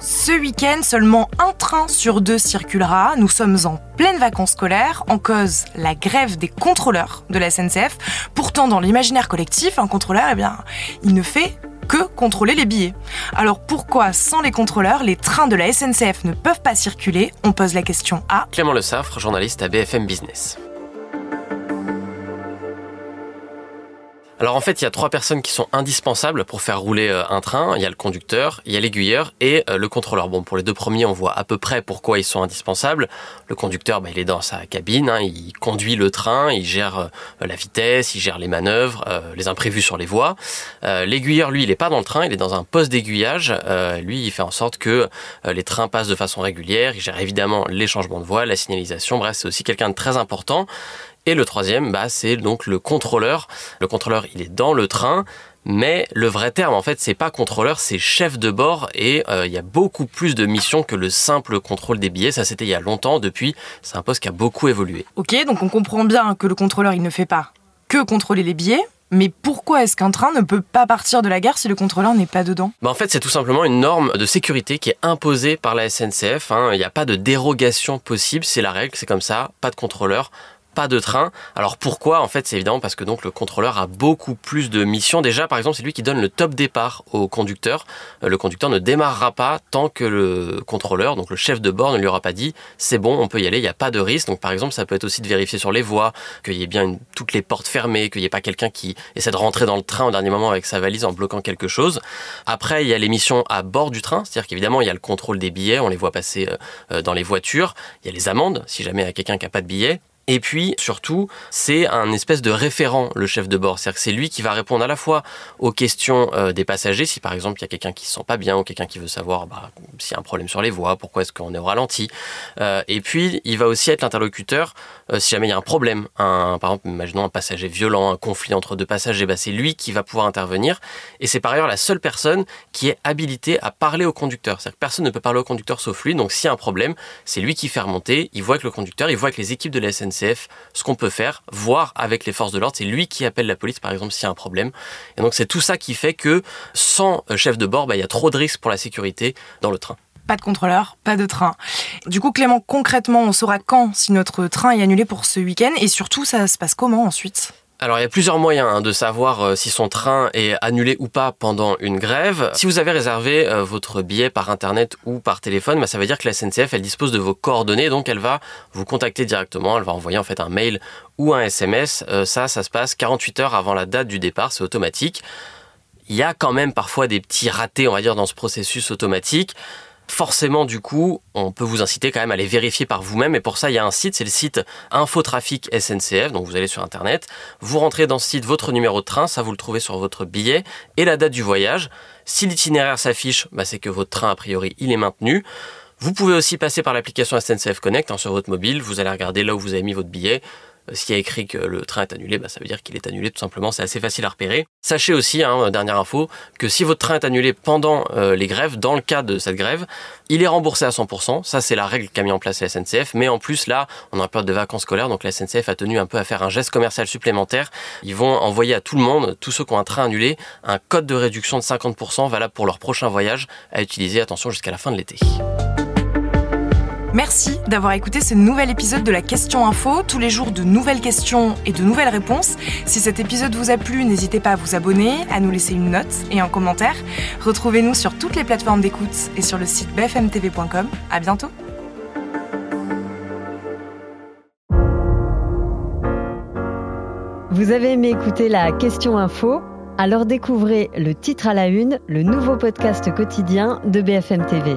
Ce week-end, seulement un train sur deux circulera. Nous sommes en pleine vacances scolaires, en cause la grève des contrôleurs de la SNCF. Pourtant, dans l'imaginaire collectif, un contrôleur, eh bien, il ne fait que contrôler les billets. Alors pourquoi, sans les contrôleurs, les trains de la SNCF ne peuvent pas circuler? On pose la question à Clément Le Saffre, journaliste à BFM Business. Alors en fait, il y a trois personnes qui sont indispensables pour faire rouler euh, un train. Il y a le conducteur, il y a l'aiguilleur et euh, le contrôleur. Bon, pour les deux premiers, on voit à peu près pourquoi ils sont indispensables. Le conducteur, bah, il est dans sa cabine, hein. il conduit le train, il gère euh, la vitesse, il gère les manœuvres, les imprévus sur les voies. L'aiguilleur, lui, il n'est pas dans le train, il est dans un poste d'aiguillage. lui, il fait en sorte que les trains passent de façon régulière. Il gère évidemment les changements de voie, la signalisation. Bref, c'est aussi quelqu'un de très important. Et le troisième, bah, c'est donc le contrôleur. Le contrôleur, il est dans le train. Mais le vrai terme, en fait, c'est pas contrôleur, c'est chef de bord et euh, il y a beaucoup plus de missions que le simple contrôle des billets. Ça, c'était il y a longtemps. Depuis, c'est un poste qui a beaucoup évolué. Ok, donc on comprend bien que le contrôleur, il ne fait pas que contrôler les billets, mais pourquoi est-ce qu'un train ne peut pas partir de la gare si le contrôleur n'est pas dedans? Bah En fait, c'est tout simplement une norme de sécurité qui est imposée par la SNCF. Hein. Il n'y a pas de dérogation possible, c'est la règle, c'est comme ça, pas de contrôleur, pas de train. Alors pourquoi? En fait, c'est évidemment parce que donc le contrôleur a beaucoup plus de missions. Déjà, par exemple, c'est lui qui donne le top départ au conducteur. Euh, le conducteur ne démarrera pas tant que le contrôleur, donc le chef de bord, ne lui aura pas dit c'est bon, on peut y aller, il n'y a pas de risque. Donc par exemple, ça peut être aussi de vérifier sur les voies qu'il y ait bien toutes les portes fermées, qu'il n'y ait pas quelqu'un qui essaie de rentrer dans le train au dernier moment avec sa valise en bloquant quelque chose. Après, il y a les missions à bord du train, c'est-à-dire qu'évidemment, il y a le contrôle des billets, on les voit passer euh, euh, dans les voitures. Il y a les amendes si jamais il y a quelqu'un qui n'a pas de billet. Et puis, surtout, c'est un espèce de référent, le chef de bord. C'est-à-dire que c'est lui qui va répondre à la fois aux questions euh, des passagers, si par exemple il y a quelqu'un qui se sent pas bien ou quelqu'un qui veut savoir bah, s'il y a un problème sur les voies, pourquoi est-ce qu'on est au ralenti. Euh, et puis, il va aussi être l'interlocuteur euh, si jamais il y a un problème. Par exemple, imaginons un passager violent, un conflit entre deux passagers, bah, c'est lui qui va pouvoir intervenir. Et c'est par ailleurs la seule personne qui est habilitée à parler au conducteur. C'est-à-dire que personne ne peut parler au conducteur sauf lui. Donc, s'il y a un problème, c'est lui qui fait remonter. Il voit avec le conducteur, il voit avec les équipes de la Ce qu'on peut faire, voir avec les forces de l'ordre. C'est lui qui appelle la police, par exemple, s'il y a un problème. Et donc c'est tout ça qui fait que sans euh, chef de bord, bah, il y a trop de risques pour la sécurité dans le train pas de contrôleur, pas de train. Du coup, Clément, concrètement, on saura quand si notre train est annulé pour ce week-end? Et surtout, ça se passe comment ensuite? Alors il y a plusieurs moyens hein, de savoir euh, si son train est annulé ou pas pendant une grève. Si vous avez réservé euh, votre billet par internet ou par téléphone, bah, ça veut dire que la SNCF elle dispose de vos coordonnées, donc elle va vous contacter directement, elle va envoyer en fait un mail ou un SMS. Euh, ça, ça se passe 48 heures avant la date du départ, c'est automatique. Il y a quand même parfois des petits ratés, on va dire, dans ce processus automatique forcément du coup, on peut vous inciter quand même à les vérifier par vous-même. Et pour ça, il y a un site, c'est le site Infotrafic SNCF. Donc vous allez sur Internet, vous rentrez dans ce site votre numéro de train, ça vous le trouvez sur votre billet et la date du voyage. Si l'itinéraire s'affiche, bah, c'est que votre train a priori il est maintenu. Vous pouvez aussi passer par l'application SNCF Connect hein, sur votre mobile. Vous allez regarder là où vous avez mis votre billet. Euh, s'il y a écrit que le train est annulé, bah, ça veut dire qu'il est annulé tout simplement. C'est assez facile à repérer. Sachez aussi, hein, dernière info, que si votre train est annulé pendant euh, les grèves, dans le cas de cette grève, il est remboursé à 100%. Ça, c'est la règle qu'a mis en place la SNCF. Mais en plus, là, on a un période de vacances scolaires, donc la SNCF a tenu un peu à faire un geste commercial supplémentaire. Ils vont envoyer à tout le monde, tous ceux qui ont un train annulé, un code de réduction de 50% valable pour leur prochain voyage à utiliser, attention, jusqu'à la fin de l'été. Merci d'avoir écouté ce nouvel épisode de la Question Info. Tous les jours, de nouvelles questions et de nouvelles réponses. Si cet épisode vous a plu, n'hésitez pas à vous abonner, à nous laisser une note et un commentaire. Retrouvez-nous sur toutes les plateformes d'écoute et sur le site bfmtv.com. À bientôt. Vous avez aimé écouter la Question Info? Alors découvrez le titre à la une, le nouveau podcast quotidien de BFM TV.